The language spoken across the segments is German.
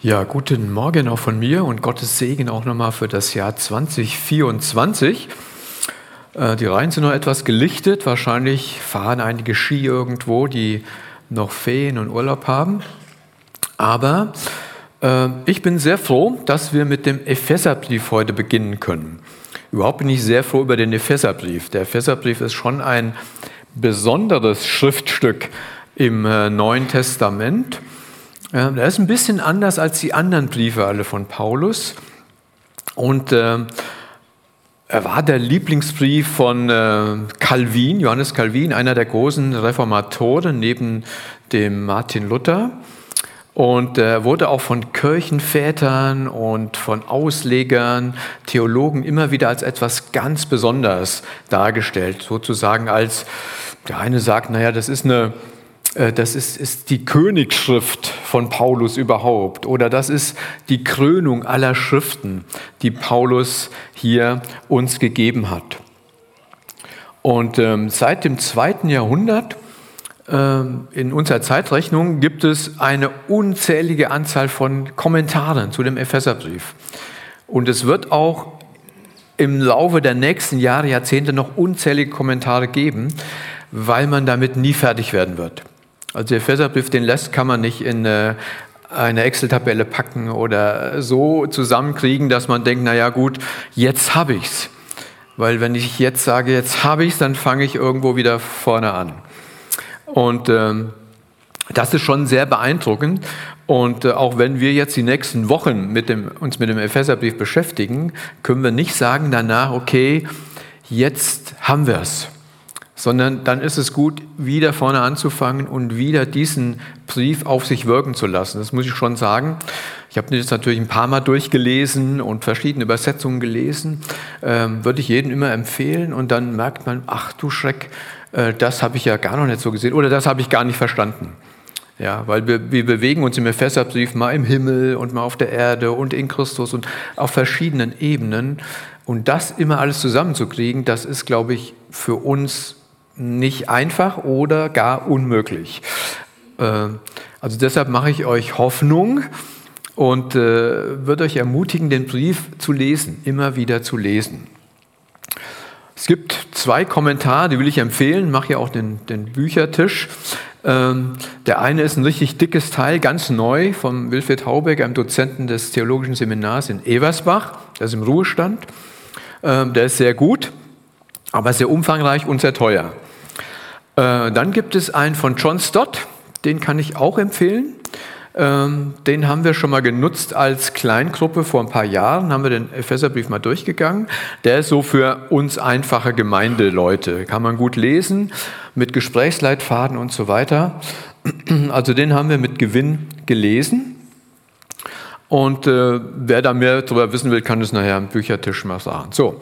Ja, guten Morgen auch von mir und Gottes Segen auch nochmal für das Jahr 2024. Äh, die Reihen sind noch etwas gelichtet. Wahrscheinlich fahren einige Ski irgendwo, die noch Ferien und Urlaub haben. Aber äh, ich bin sehr froh, dass wir mit dem Epheserbrief heute beginnen können. Überhaupt bin ich sehr froh über den Epheserbrief. Der Epheserbrief ist schon ein besonderes Schriftstück im äh, Neuen Testament. Er ist ein bisschen anders als die anderen Briefe alle von Paulus. Und äh, er war der Lieblingsbrief von äh, Calvin, Johannes Calvin, einer der großen Reformatoren neben dem Martin Luther. Und er wurde auch von Kirchenvätern und von Auslegern, Theologen immer wieder als etwas ganz Besonderes dargestellt. Sozusagen als, der eine sagt, naja, das ist eine äh, das ist, ist die Königsschrift von Paulus überhaupt oder das ist die Krönung aller Schriften, die Paulus hier uns gegeben hat. Und ähm, seit dem zweiten Jahrhundert ähm, in unserer Zeitrechnung gibt es eine unzählige Anzahl von Kommentaren zu dem Epheserbrief. Und es wird auch im Laufe der nächsten Jahre, Jahrzehnte noch unzählige Kommentare geben, weil man damit nie fertig werden wird. Also der Epheserbrief, den lässt kann man nicht in äh, eine Excel-Tabelle packen oder so zusammenkriegen, dass man denkt, naja gut, jetzt habe ich's. Weil wenn ich jetzt sage, jetzt habe ich's, dann fange ich irgendwo wieder vorne an. Und ähm, das ist schon sehr beeindruckend. Und äh, auch wenn wir jetzt die nächsten Wochen mit dem, uns mit dem Epheserbrief beschäftigen, können wir nicht sagen danach, okay, jetzt haben wir es sondern dann ist es gut, wieder vorne anzufangen und wieder diesen Brief auf sich wirken zu lassen. Das muss ich schon sagen. Ich habe jetzt natürlich ein paar Mal durchgelesen und verschiedene Übersetzungen gelesen. Ähm, würde ich jedem immer empfehlen und dann merkt man, ach du Schreck, äh, das habe ich ja gar noch nicht so gesehen oder das habe ich gar nicht verstanden. Ja, weil wir, wir bewegen uns im Epheserbrief mal im Himmel und mal auf der Erde und in Christus und auf verschiedenen Ebenen. Und das immer alles zusammenzukriegen, das ist, glaube ich, für uns nicht einfach oder gar unmöglich. Äh, also deshalb mache ich euch Hoffnung und äh, würde euch ermutigen, den Brief zu lesen, immer wieder zu lesen. Es gibt zwei Kommentare, die will ich empfehlen, mache ja auch den, den Büchertisch. Ähm, der eine ist ein richtig dickes Teil, ganz neu, vom Wilfried Haubeck, einem Dozenten des Theologischen Seminars in Eversbach, der ist im Ruhestand. Ähm, der ist sehr gut, aber sehr umfangreich und sehr teuer. Äh, dann gibt es einen von John Stott, den kann ich auch empfehlen. Ähm, den haben wir schon mal genutzt als Kleingruppe vor ein paar Jahren, haben wir den Epheserbrief mal durchgegangen. Der ist so für uns einfache Gemeindeleute, kann man gut lesen, mit Gesprächsleitfaden und so weiter. Also den haben wir mit Gewinn gelesen. Und äh, wer da mehr darüber wissen will, kann es nachher am Büchertisch mal sagen. So,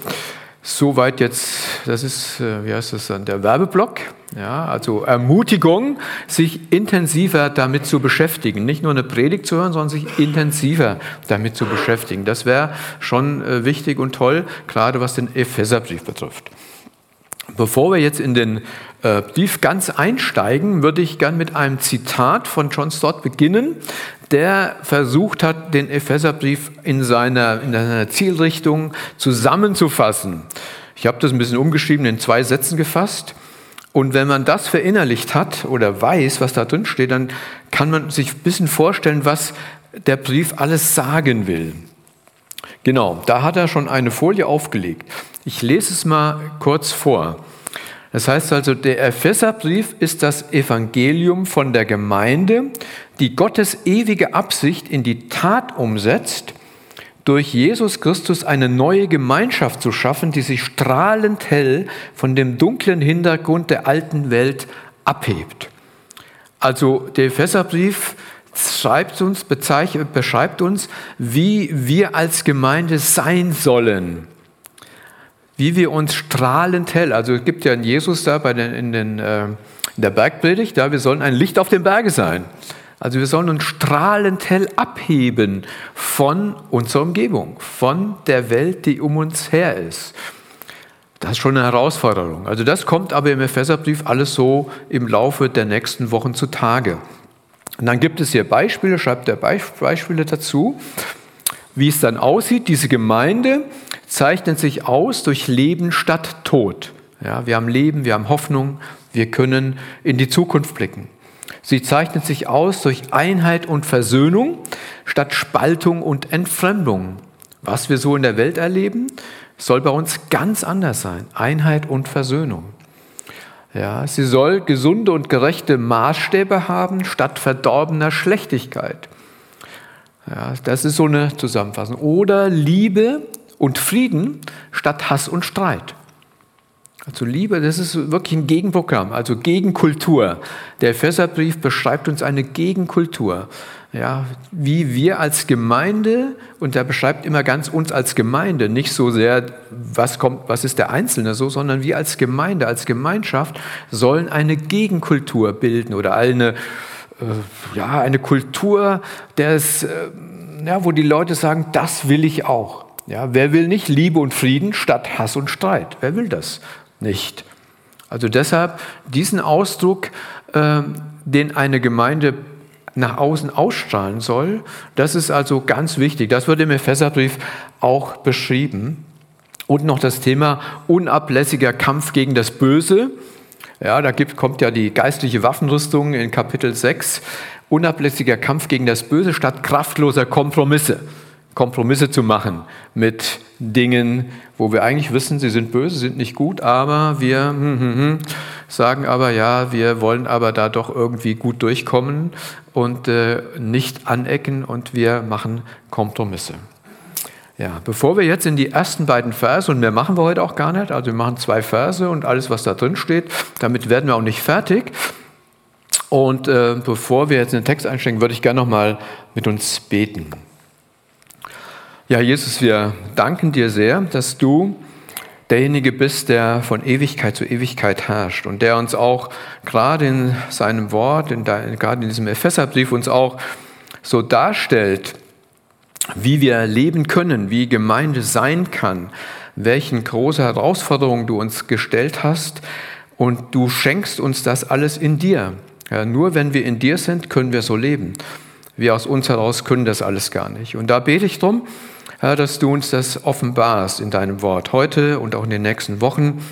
Soweit jetzt, das ist, äh, wie heißt das dann, der Werbeblock. Ja, also Ermutigung, sich intensiver damit zu beschäftigen. Nicht nur eine Predigt zu hören, sondern sich intensiver damit zu beschäftigen. Das wäre schon äh, wichtig und toll, gerade was den Epheserbrief betrifft. Bevor wir jetzt in den äh, Brief ganz einsteigen, würde ich gern mit einem Zitat von John Stott beginnen, der versucht hat, den Epheserbrief in seiner, in seiner Zielrichtung zusammenzufassen. Ich habe das ein bisschen umgeschrieben, in zwei Sätzen gefasst. Und wenn man das verinnerlicht hat oder weiß, was da drin steht, dann kann man sich ein bisschen vorstellen, was der Brief alles sagen will. Genau, da hat er schon eine Folie aufgelegt. Ich lese es mal kurz vor. Das heißt also, der Epheserbrief ist das Evangelium von der Gemeinde, die Gottes ewige Absicht in die Tat umsetzt, durch Jesus Christus eine neue Gemeinschaft zu schaffen, die sich strahlend hell von dem dunklen Hintergrund der alten Welt abhebt. Also der Epheserbrief schreibt uns, beschreibt uns, wie wir als Gemeinde sein sollen wie wir uns strahlend hell, also es gibt ja in Jesus da bei den, in, den, äh, in der Bergpredigt, da wir sollen ein Licht auf dem Berge sein. Also wir sollen uns strahlend hell abheben von unserer Umgebung, von der Welt, die um uns her ist. Das ist schon eine Herausforderung. Also das kommt aber im Epheserbrief alles so im Laufe der nächsten Wochen zutage. Und dann gibt es hier Beispiele, schreibt er Beispiele dazu, wie es dann aussieht. Diese Gemeinde zeichnet sich aus durch Leben statt Tod. Ja, wir haben Leben, wir haben Hoffnung, wir können in die Zukunft blicken. Sie zeichnet sich aus durch Einheit und Versöhnung statt Spaltung und Entfremdung. Was wir so in der Welt erleben, soll bei uns ganz anders sein. Einheit und Versöhnung. Ja, sie soll gesunde und gerechte Maßstäbe haben statt verdorbener Schlechtigkeit. Ja, das ist so eine Zusammenfassung. Oder Liebe und Frieden statt Hass und Streit. Also Liebe, das ist wirklich ein Gegenprogramm, also Gegenkultur. Der Epheserbrief beschreibt uns eine Gegenkultur. Ja, wie wir als Gemeinde, und er beschreibt immer ganz uns als Gemeinde, nicht so sehr, was kommt, was ist der Einzelne so, sondern wir als Gemeinde, als Gemeinschaft sollen eine Gegenkultur bilden oder eine, äh, ja, eine Kultur, des, äh, ja, wo die Leute sagen, das will ich auch. Ja, wer will nicht Liebe und Frieden statt Hass und Streit? Wer will das? nicht. Also deshalb diesen Ausdruck, äh, den eine Gemeinde nach außen ausstrahlen soll, das ist also ganz wichtig. Das wird im Epheserbrief auch beschrieben. Und noch das Thema unablässiger Kampf gegen das Böse. Ja, da gibt, kommt ja die geistliche Waffenrüstung in Kapitel 6. Unablässiger Kampf gegen das Böse statt kraftloser Kompromisse. Kompromisse zu machen mit Dingen, wo wir eigentlich wissen, sie sind böse, sind nicht gut, aber wir hm, hm, hm, sagen aber, ja, wir wollen aber da doch irgendwie gut durchkommen und äh, nicht anecken und wir machen Kompromisse. Ja, bevor wir jetzt in die ersten beiden Verse, und mehr machen wir heute auch gar nicht, also wir machen zwei Verse und alles, was da drin steht, damit werden wir auch nicht fertig. Und äh, bevor wir jetzt in den Text einsteigen, würde ich gerne nochmal mit uns beten. Ja, Jesus, wir danken dir sehr, dass du derjenige bist, der von Ewigkeit zu Ewigkeit herrscht und der uns auch gerade in seinem Wort, in, gerade in diesem Epheserbrief uns auch so darstellt, wie wir leben können, wie Gemeinde sein kann, welchen große Herausforderungen du uns gestellt hast und du schenkst uns das alles in dir. Ja, nur wenn wir in dir sind, können wir so leben. Wir aus uns heraus können das alles gar nicht. Und da bete ich drum, Herr, dass du uns das offenbarst in deinem Wort heute und auch in den nächsten Wochen,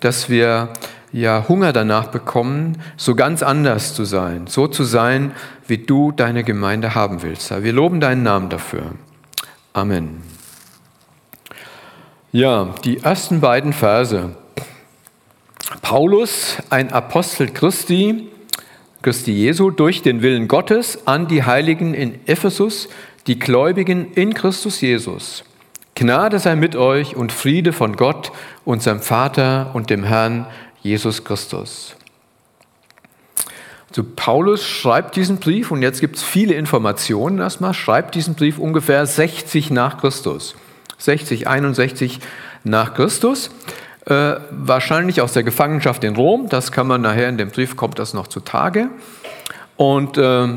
dass wir ja Hunger danach bekommen, so ganz anders zu sein, so zu sein, wie du deine Gemeinde haben willst. Herr, wir loben deinen Namen dafür. Amen. Ja, die ersten beiden Verse. Paulus, ein Apostel Christi, Christi Jesu, durch den Willen Gottes an die Heiligen in Ephesus, die Gläubigen in Christus Jesus. Gnade sei mit euch und Friede von Gott, unserem Vater und dem Herrn Jesus Christus. Also Paulus schreibt diesen Brief und jetzt gibt es viele Informationen erstmal, schreibt diesen Brief ungefähr 60 nach Christus. 60, 61 nach Christus. Äh, wahrscheinlich aus der Gefangenschaft in Rom, das kann man nachher in dem Brief, kommt das noch zutage. Und äh,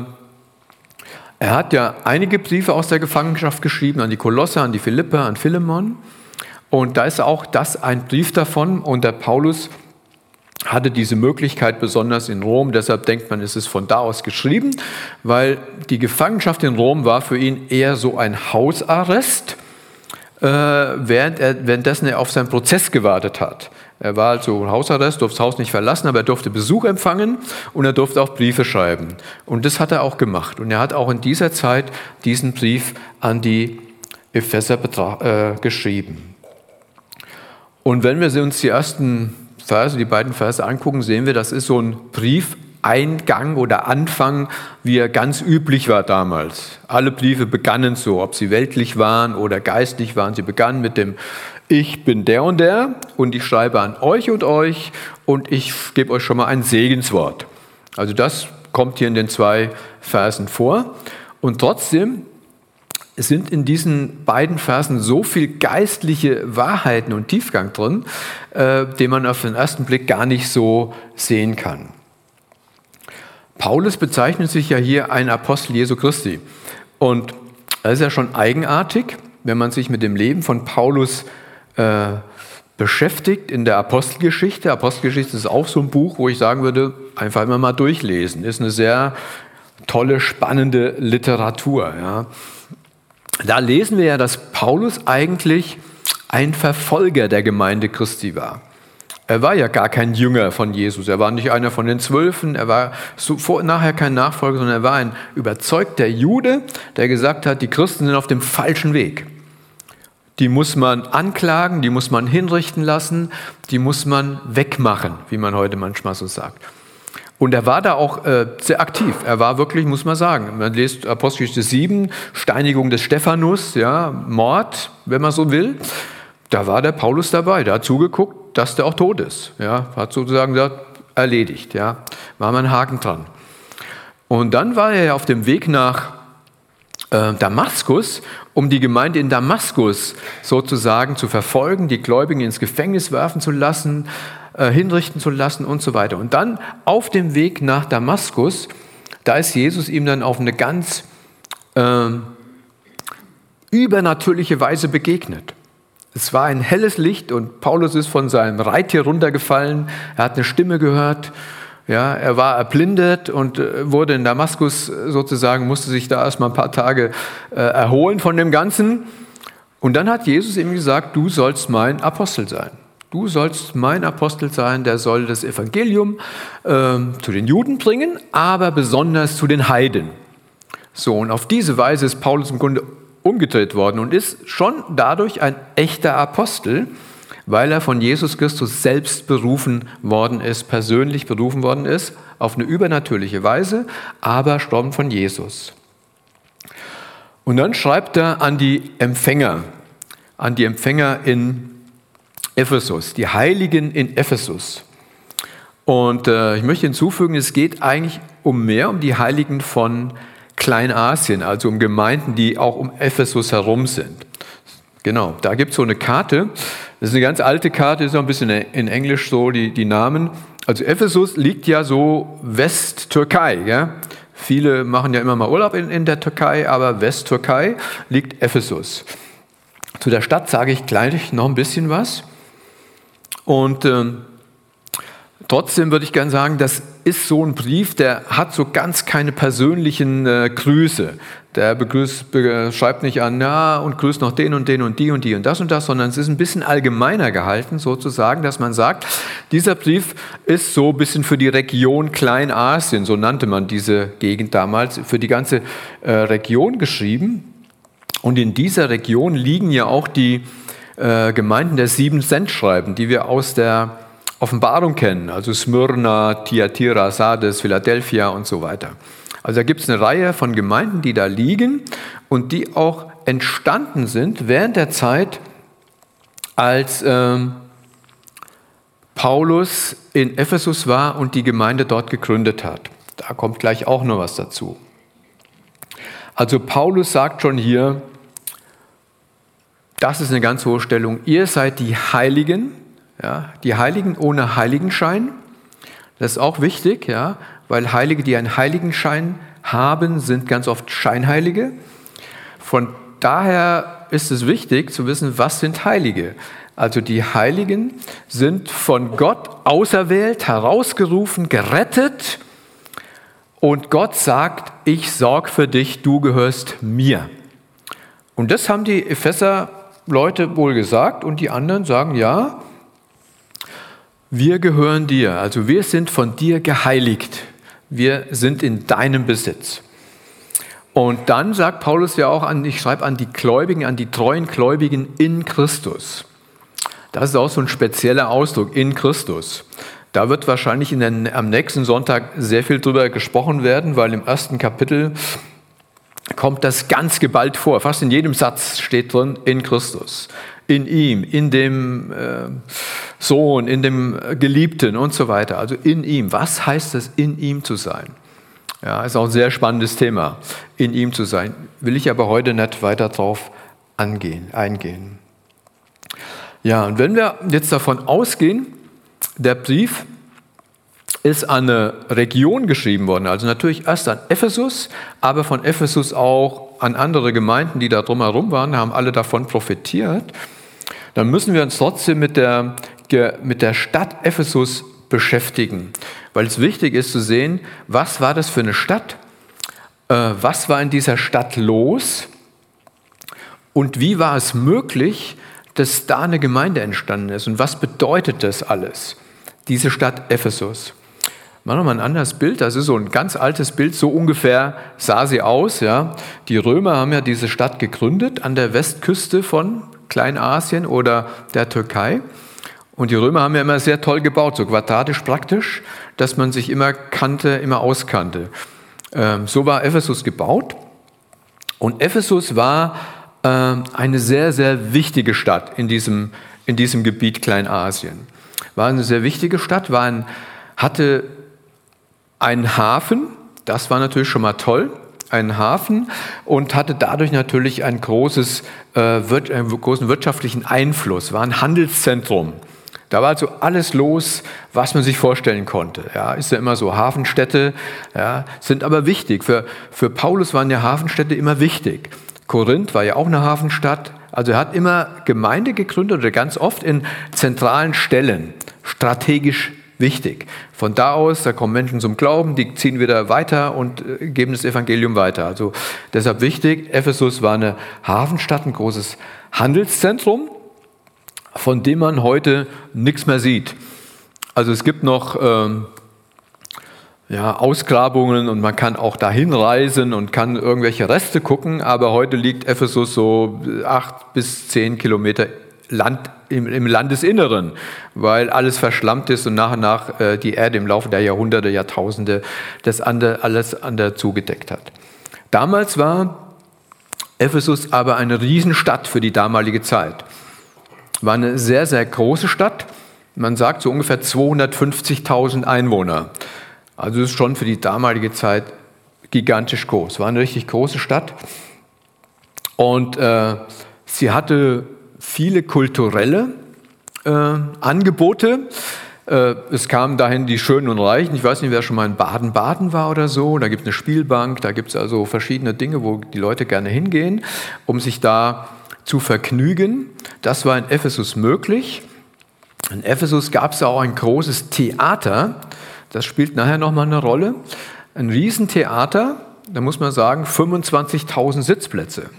er hat ja einige Briefe aus der Gefangenschaft geschrieben, an die Kolosse, an die Philippe, an Philemon. Und da ist auch das ein Brief davon. Und der Paulus hatte diese Möglichkeit besonders in Rom. Deshalb denkt man, es ist von da aus geschrieben, weil die Gefangenschaft in Rom war für ihn eher so ein Hausarrest, äh, während er, währenddessen er auf seinen Prozess gewartet hat. Er war also Hausarrest, durfte das Haus nicht verlassen, aber er durfte Besuch empfangen und er durfte auch Briefe schreiben. Und das hat er auch gemacht. Und er hat auch in dieser Zeit diesen Brief an die Epheser äh, geschrieben. Und wenn wir uns die ersten Verse, die beiden Verse angucken, sehen wir, das ist so ein Briefeingang oder Anfang, wie er ganz üblich war damals. Alle Briefe begannen so, ob sie weltlich waren oder geistlich waren. Sie begannen mit dem ich bin der und der und ich schreibe an euch und euch und ich gebe euch schon mal ein Segenswort. Also das kommt hier in den zwei Versen vor. Und trotzdem sind in diesen beiden Versen so viel geistliche Wahrheiten und Tiefgang drin, äh, den man auf den ersten Blick gar nicht so sehen kann. Paulus bezeichnet sich ja hier ein Apostel Jesu Christi. Und das ist ja schon eigenartig, wenn man sich mit dem Leben von Paulus äh, beschäftigt in der Apostelgeschichte. Apostelgeschichte ist auch so ein Buch, wo ich sagen würde, einfach immer mal durchlesen. Ist eine sehr tolle, spannende Literatur. Ja. Da lesen wir ja, dass Paulus eigentlich ein Verfolger der Gemeinde Christi war. Er war ja gar kein Jünger von Jesus. Er war nicht einer von den Zwölfen. Er war so vor, nachher kein Nachfolger, sondern er war ein überzeugter Jude, der gesagt hat, die Christen sind auf dem falschen Weg. Die muss man anklagen, die muss man hinrichten lassen, die muss man wegmachen, wie man heute manchmal so sagt. Und er war da auch äh, sehr aktiv. Er war wirklich, muss man sagen, man liest Apostelgeschichte 7, Steinigung des Stephanus, ja, Mord, wenn man so will. Da war der Paulus dabei, der hat zugeguckt, dass der auch tot ist. Ja, hat sozusagen gesagt, erledigt. Ja, war mal ein Haken dran. Und dann war er auf dem Weg nach äh, Damaskus, um die Gemeinde in Damaskus sozusagen zu verfolgen, die Gläubigen ins Gefängnis werfen zu lassen, äh, hinrichten zu lassen und so weiter. Und dann auf dem Weg nach Damaskus, da ist Jesus ihm dann auf eine ganz äh, übernatürliche Weise begegnet. Es war ein helles Licht und Paulus ist von seinem Reittier runtergefallen. Er hat eine Stimme gehört. Ja, er war erblindet und äh, wurde in Damaskus sozusagen, musste sich da erstmal ein paar Tage äh, erholen von dem Ganzen. Und dann hat Jesus ihm gesagt, du sollst mein Apostel sein. Du sollst mein Apostel sein, der soll das Evangelium äh, zu den Juden bringen, aber besonders zu den Heiden. So, und auf diese Weise ist Paulus im Grunde umgedreht worden und ist schon dadurch ein echter Apostel, weil er von Jesus Christus selbst berufen worden ist, persönlich berufen worden ist, auf eine übernatürliche Weise, aber stammt von Jesus. Und dann schreibt er an die Empfänger, an die Empfänger in Ephesus, die Heiligen in Ephesus. Und äh, ich möchte hinzufügen, es geht eigentlich um mehr, um die Heiligen von. Kleinasien, also um Gemeinden, die auch um Ephesus herum sind. Genau, da gibt es so eine Karte. Das ist eine ganz alte Karte, ist auch ein bisschen in Englisch so die, die Namen. Also Ephesus liegt ja so Westtürkei. Ja? Viele machen ja immer mal Urlaub in, in der Türkei, aber Westtürkei liegt Ephesus. Zu der Stadt sage ich gleich noch ein bisschen was. Und ähm, Trotzdem würde ich gerne sagen, das ist so ein Brief, der hat so ganz keine persönlichen äh, Grüße. Der begrüßt, schreibt nicht an, ja, und grüßt noch den und den und die und die und das und das, sondern es ist ein bisschen allgemeiner gehalten, sozusagen, dass man sagt, dieser Brief ist so ein bisschen für die Region Kleinasien, so nannte man diese Gegend damals, für die ganze äh, Region geschrieben. Und in dieser Region liegen ja auch die äh, Gemeinden der sieben Sendschreiben, die wir aus der Offenbarung kennen, also Smyrna, Thyatira, Sardes, Philadelphia und so weiter. Also da gibt es eine Reihe von Gemeinden, die da liegen und die auch entstanden sind während der Zeit, als ähm, Paulus in Ephesus war und die Gemeinde dort gegründet hat. Da kommt gleich auch noch was dazu. Also Paulus sagt schon hier, das ist eine ganz hohe Stellung, ihr seid die Heiligen, ja, die Heiligen ohne Heiligenschein, das ist auch wichtig, ja, weil Heilige, die einen Heiligenschein haben, sind ganz oft Scheinheilige. Von daher ist es wichtig zu wissen, was sind Heilige. Also die Heiligen sind von Gott auserwählt, herausgerufen, gerettet und Gott sagt, ich sorge für dich, du gehörst mir. Und das haben die Epheser Leute wohl gesagt und die anderen sagen, ja, wir gehören dir, also wir sind von dir geheiligt. Wir sind in deinem Besitz. Und dann sagt Paulus ja auch an, ich schreibe an die Gläubigen, an die treuen Gläubigen in Christus. Das ist auch so ein spezieller Ausdruck, in Christus. Da wird wahrscheinlich den, am nächsten Sonntag sehr viel drüber gesprochen werden, weil im ersten Kapitel kommt das ganz geballt vor. Fast in jedem Satz steht drin, in Christus in ihm, in dem äh, Sohn, in dem Geliebten und so weiter. Also in ihm. Was heißt es, in ihm zu sein? Ja, ist auch ein sehr spannendes Thema, in ihm zu sein. Will ich aber heute nicht weiter drauf angehen, eingehen. Ja, und wenn wir jetzt davon ausgehen, der Brief ist an eine Region geschrieben worden, also natürlich erst an Ephesus, aber von Ephesus auch an andere Gemeinden, die da drumherum waren, haben alle davon profitiert dann müssen wir uns trotzdem mit der, mit der Stadt Ephesus beschäftigen, weil es wichtig ist zu sehen, was war das für eine Stadt? äh, was war in dieser Stadt los und wie war es möglich, dass da eine Gemeinde entstanden ist und was bedeutet das alles, diese Stadt Ephesus. Machen wir mal ein anderes Bild. Das ist so ein ganz altes Bild. So ungefähr sah sie aus. Ja. Die Römer haben ja diese Stadt gegründet an der Westküste von Kleinasien oder der Türkei. Und die Römer haben ja immer sehr toll gebaut, so quadratisch praktisch, dass man sich immer kannte, immer auskannte. Ähm, so war Ephesus gebaut. Und Ephesus war ähm, eine sehr, sehr wichtige Stadt in diesem, in diesem Gebiet Kleinasien. War eine sehr wichtige Stadt, war ein, hatte einen Hafen, das war natürlich schon mal toll, einen Hafen und hatte dadurch natürlich ein großes, äh, einen großen wirtschaftlichen Einfluss, war ein Handelszentrum. Da war also alles los, was man sich vorstellen konnte. Ja, ist ja immer so, Hafenstädte ja, sind aber wichtig. Für, für Paulus waren ja Hafenstädte immer wichtig. Korinth war ja auch eine Hafenstadt. Also er hat immer Gemeinde gegründet oder ganz oft in zentralen Stellen, strategisch wichtig. Von da aus, da kommen Menschen zum Glauben, die ziehen wieder weiter und äh, geben das Evangelium weiter. Also deshalb wichtig, Ephesus war eine Hafenstadt, ein großes Handelszentrum von dem man heute nichts mehr sieht. Also es gibt noch ähm, ja, Ausgrabungen und man kann auch dahin reisen und kann irgendwelche Reste gucken, aber heute liegt Ephesus so acht bis zehn Kilometer Land, im, im, Landesinneren, weil alles verschlammt ist und nach und nach äh, die Erde im Laufe der Jahrhunderte, Jahrtausende das andere, alles andere zugedeckt hat. Damals war Ephesus aber eine Riesenstadt für die damalige Zeit. War eine sehr, sehr große Stadt. Man sagt so ungefähr 250.000 Einwohner. Also ist schon für die damalige Zeit gigantisch groß. War eine richtig große Stadt. Und äh, sie hatte viele kulturelle äh, Angebote. Äh, es kamen dahin die Schönen und Reichen. Ich weiß nicht, wer schon mal in Baden-Baden war oder so. Da gibt es eine Spielbank, da gibt es also verschiedene Dinge, wo die Leute gerne hingehen, um sich da zu vergnügen. Das war in Ephesus möglich. In Ephesus gab es auch ein großes Theater. Das spielt nachher nochmal eine Rolle. Ein Riesentheater, da muss man sagen, 25.000 Sitzplätze.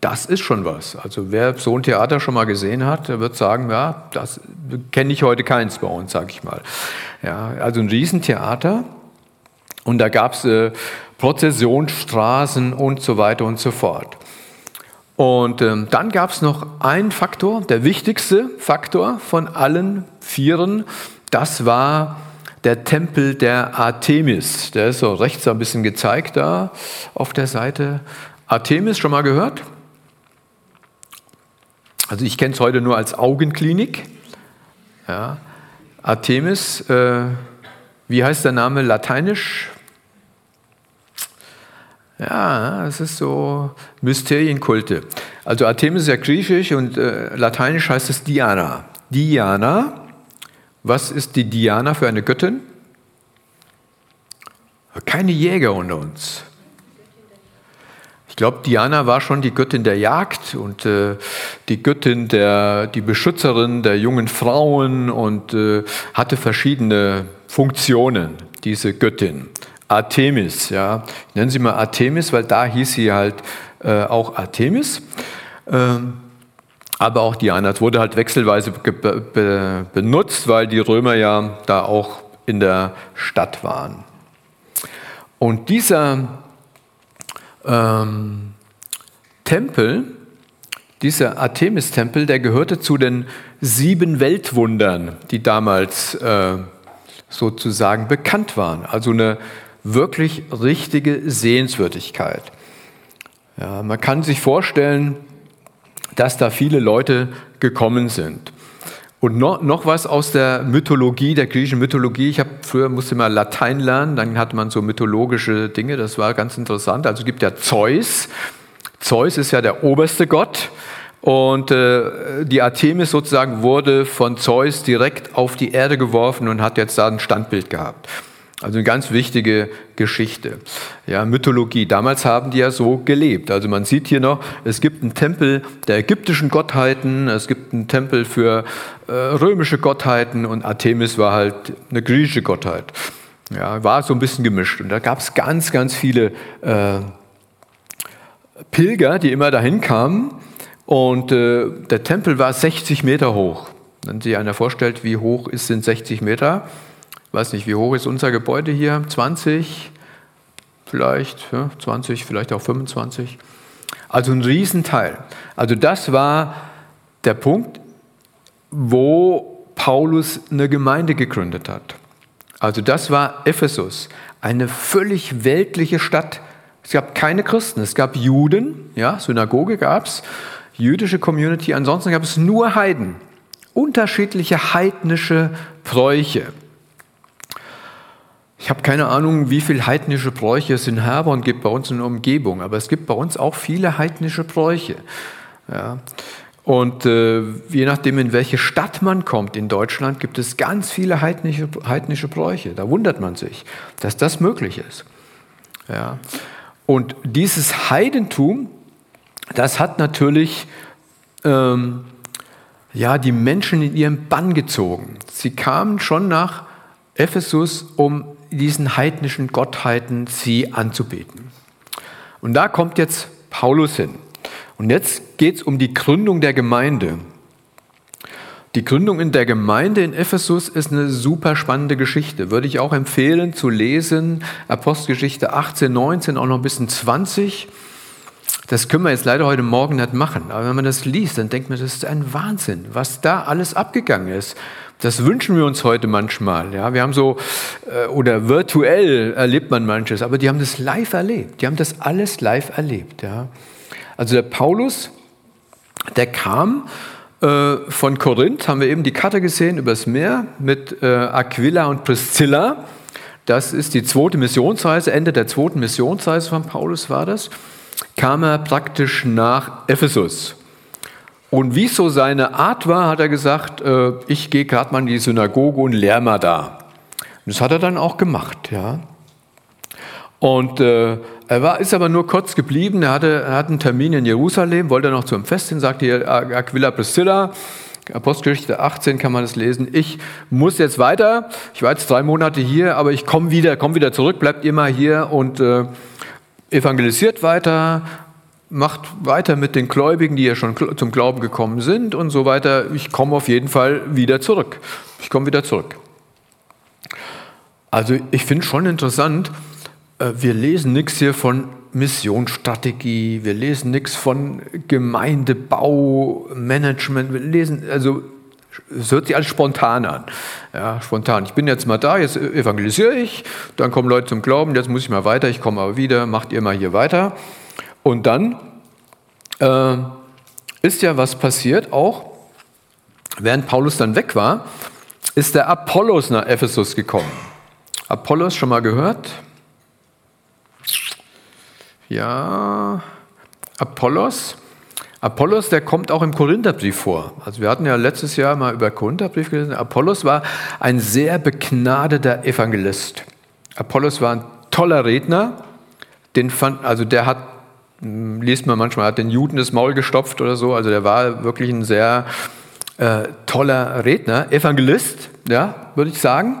Das ist schon was. Also wer so ein Theater schon mal gesehen hat, der wird sagen, ja, das kenne ich heute keins bei uns, sage ich mal. Ja, also ein Riesentheater. Und da gab es äh, Prozessionsstraßen und so weiter und so fort. Und ähm, dann gab es noch einen Faktor, der wichtigste Faktor von allen Vieren, das war der Tempel der Artemis. Der ist so rechts ein bisschen gezeigt da auf der Seite. Artemis, schon mal gehört? Also ich kenne es heute nur als Augenklinik. Ja. Artemis, äh, wie heißt der Name lateinisch? Ja, es ist so Mysterienkulte. Also Artemis ist ja griechisch und äh, lateinisch heißt es Diana. Diana, was ist die Diana für eine Göttin? Keine Jäger unter uns. Ich glaube, Diana war schon die Göttin der Jagd und äh, die Göttin der, die Beschützerin der jungen Frauen und äh, hatte verschiedene Funktionen, diese Göttin. Artemis, ja. Ich nenne sie mal Artemis, weil da hieß sie halt äh, auch Artemis. Ähm, aber auch Diana. Es wurde halt wechselweise be be benutzt, weil die Römer ja da auch in der Stadt waren. Und dieser ähm, Tempel, dieser Artemis-Tempel, der gehörte zu den sieben Weltwundern, die damals äh, sozusagen bekannt waren. Also eine wirklich richtige Sehenswürdigkeit. Ja, man kann sich vorstellen, dass da viele Leute gekommen sind. Und noch, noch was aus der Mythologie, der griechischen Mythologie. Ich habe früher musste mal Latein lernen, dann hatte man so mythologische Dinge, das war ganz interessant. Also gibt ja Zeus. Zeus ist ja der oberste Gott. Und äh, die Artemis sozusagen wurde von Zeus direkt auf die Erde geworfen und hat jetzt da ein Standbild gehabt. Also eine ganz wichtige Geschichte. Ja, Mythologie. Damals haben die ja so gelebt. Also man sieht hier noch, es gibt einen Tempel der ägyptischen Gottheiten, es gibt einen Tempel für äh, römische Gottheiten und Artemis war halt eine griechische Gottheit. Ja, war so ein bisschen gemischt. Und da gab es ganz, ganz viele äh, Pilger, die immer dahin kamen. Und äh, der Tempel war 60 Meter hoch. Wenn sich einer vorstellt, wie hoch ist, sind 60 Meter. Weiß nicht, wie hoch ist unser Gebäude hier? 20 vielleicht, ja, 20, vielleicht auch 25. Also ein Riesenteil. Also das war der Punkt, wo Paulus eine Gemeinde gegründet hat. Also das war Ephesus, eine völlig weltliche Stadt. Es gab keine Christen, es gab Juden, ja, Synagoge gab es, jüdische Community, ansonsten gab es nur Heiden, unterschiedliche heidnische Bräuche. Ich habe keine Ahnung, wie viele heidnische Bräuche es in Herborn gibt bei uns in der Umgebung, aber es gibt bei uns auch viele heidnische Bräuche. Ja. Und äh, je nachdem, in welche Stadt man kommt in Deutschland, gibt es ganz viele heidnische, heidnische Bräuche. Da wundert man sich, dass das möglich ist. Ja. Und dieses Heidentum, das hat natürlich ähm, ja, die Menschen in ihren Bann gezogen. Sie kamen schon nach Ephesus, um diesen heidnischen Gottheiten sie anzubeten. Und da kommt jetzt Paulus hin. Und jetzt geht es um die Gründung der Gemeinde. Die Gründung in der Gemeinde in Ephesus ist eine super spannende Geschichte. Würde ich auch empfehlen zu lesen. Apostelgeschichte 18, 19, auch noch ein bisschen 20. Das können wir jetzt leider heute Morgen nicht machen. Aber wenn man das liest, dann denkt man, das ist ein Wahnsinn, was da alles abgegangen ist. Das wünschen wir uns heute manchmal. Ja, wir haben so, äh, oder virtuell erlebt man manches, aber die haben das live erlebt. Die haben das alles live erlebt. Ja. Also der Paulus, der kam äh, von Korinth, haben wir eben die Karte gesehen, übers Meer mit äh, Aquila und Priscilla. Das ist die zweite Missionsreise, Ende der zweiten Missionsreise von Paulus war das. Kam er praktisch nach Ephesus. Und wie so seine Art war, hat er gesagt, äh, ich gehe gerade mal in die Synagoge und lehre mal da. Und das hat er dann auch gemacht. Ja. Und äh, er war, ist aber nur kurz geblieben. Er hatte, er hatte einen Termin in Jerusalem, wollte noch zum Fest hin, sagte hier Aquila Priscilla. Apostelgeschichte 18 kann man das lesen. Ich muss jetzt weiter. Ich war jetzt drei Monate hier, aber ich komme wieder, komme wieder zurück. Bleibt immer hier und äh, evangelisiert weiter, macht weiter mit den Gläubigen, die ja schon zum Glauben gekommen sind und so weiter. Ich komme auf jeden Fall wieder zurück. Ich komme wieder zurück. Also ich finde schon interessant, äh, wir lesen nichts hier von Missionsstrategie, wir lesen nichts von Gemeindebau, Management, wir lesen, also es hört sich alles spontan an. Ja, spontan. Ich bin jetzt mal da, jetzt evangelisiere ich, dann kommen Leute zum Glauben, jetzt muss ich mal weiter, ich komme aber wieder, macht ihr mal hier weiter. Und dann äh, ist ja was passiert, auch während Paulus dann weg war, ist der Apollos nach Ephesus gekommen. Apollos schon mal gehört? Ja, Apollos. Apollos, der kommt auch im Korintherbrief vor. Also wir hatten ja letztes Jahr mal über Korintherbrief gelesen. Apollos war ein sehr begnadeter Evangelist. Apollos war ein toller Redner. Den fand, also der hat, hm, liest man manchmal, hat den Juden das Maul gestopft oder so. Also der war wirklich ein sehr äh, toller Redner, Evangelist, ja, würde ich sagen.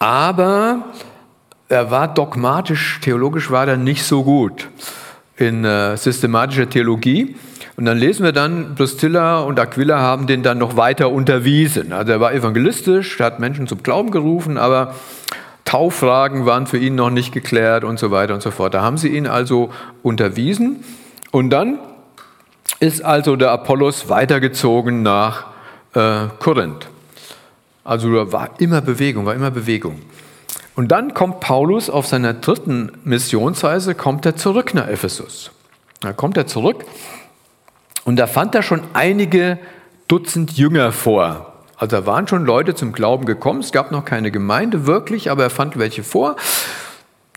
Aber er war dogmatisch, theologisch war er nicht so gut in äh, systematischer Theologie. Und dann lesen wir dann, Priscilla und Aquila haben den dann noch weiter unterwiesen. Also er war evangelistisch, hat Menschen zum Glauben gerufen, aber Tauffragen waren für ihn noch nicht geklärt und so weiter und so fort. Da haben sie ihn also unterwiesen. Und dann ist also der Apollos weitergezogen nach äh, Korinth. Also da war immer Bewegung, war immer Bewegung. Und dann kommt Paulus auf seiner dritten Missionsreise, kommt er zurück nach Ephesus. Da kommt er zurück und da fand er schon einige Dutzend Jünger vor. Also da waren schon Leute zum Glauben gekommen. Es gab noch keine Gemeinde wirklich, aber er fand welche vor.